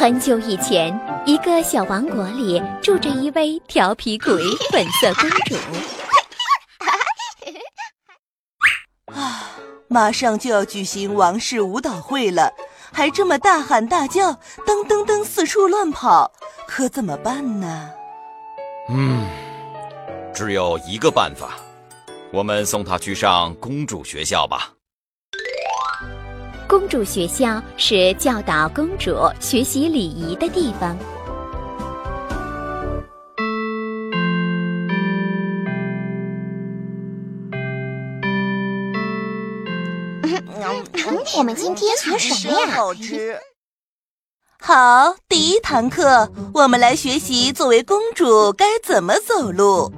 很久以前，一个小王国里住着一位调皮鬼粉色公主。啊，马上就要举行王室舞蹈会了，还这么大喊大叫，噔噔噔四处乱跑，可怎么办呢？嗯，只有一个办法，我们送她去上公主学校吧。公主学校是教导公主学习礼仪的地方。我们今天学什么呀？好吃。好，第一堂课，我们来学习作为公主该怎么走路。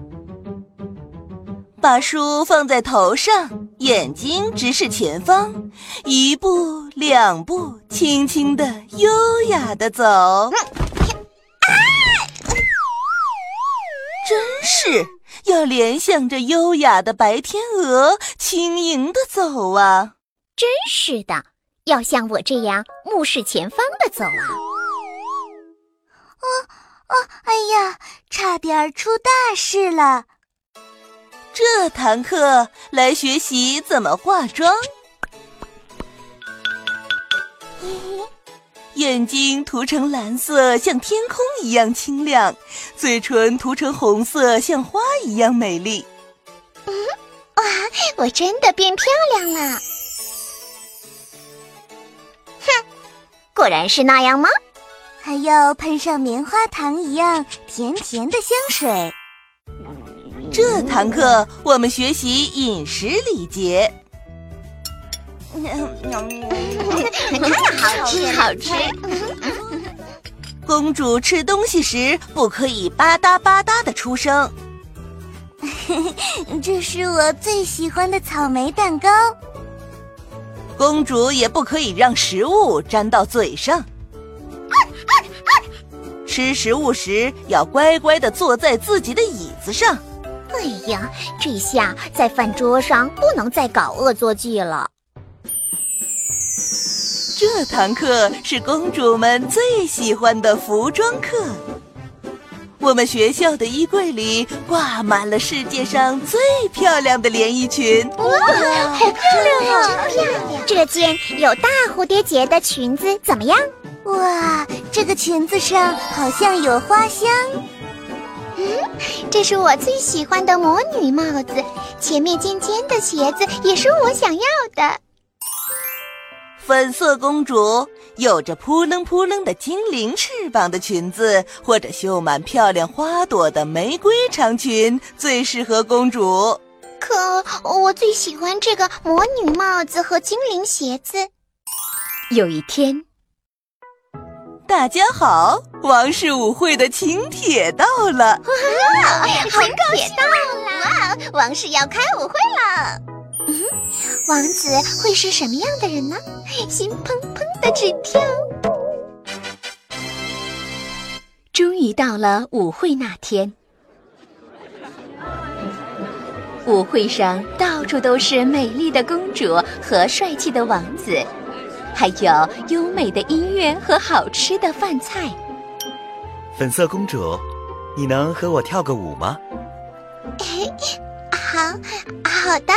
把书放在头上，眼睛直视前方，一步两步，轻轻的、优雅的走。真是要联想着优雅的白天鹅，轻盈的走啊！真是的，要像我这样目视前方的走啊！哦哦，哎呀，差点出大事了。这堂课来学习怎么化妆。眼睛涂成蓝色，像天空一样清亮；嘴唇涂成红色，像花一样美丽。嗯，哇，我真的变漂亮了！哼，果然是那样吗？还要喷上棉花糖一样甜甜的香水。这堂课我们学习饮食礼节。好吃，好吃。公主吃东西时不可以吧嗒吧嗒的出声。这是我最喜欢的草莓蛋糕。公主也不可以让食物沾到嘴上。吃食物时要乖乖的坐在自己的椅子上。哎呀，这下在饭桌上不能再搞恶作剧了。这堂课是公主们最喜欢的服装课。我们学校的衣柜里挂满了世界上最漂亮的连衣裙。哇，好漂亮啊！真漂亮！这件有大蝴蝶结的裙子怎么样？哇，这个裙子上好像有花香。嗯，这是我最喜欢的魔女帽子，前面尖尖的鞋子也是我想要的。粉色公主有着扑棱扑棱的精灵翅膀的裙子，或者绣满漂亮花朵的玫瑰长裙，最适合公主。可我最喜欢这个魔女帽子和精灵鞋子。有一天。大家好，王室舞会的请帖到了！哇，请帖到了！哇，王室要开舞会了！嗯，王子会是什么样的人呢？心砰砰的直跳。终于到了舞会那天，舞会上到处都是美丽的公主和帅气的王子。还有优美的音乐和好吃的饭菜。粉色公主，你能和我跳个舞吗？好，好的。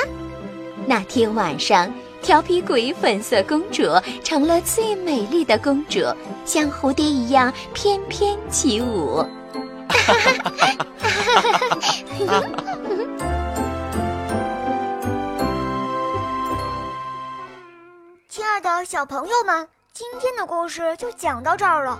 那天晚上，调皮鬼粉色公主成了最美丽的公主，像蝴蝶一样翩翩起舞。哈哈哈哈哈！的小朋友们，今天的故事就讲到这儿了。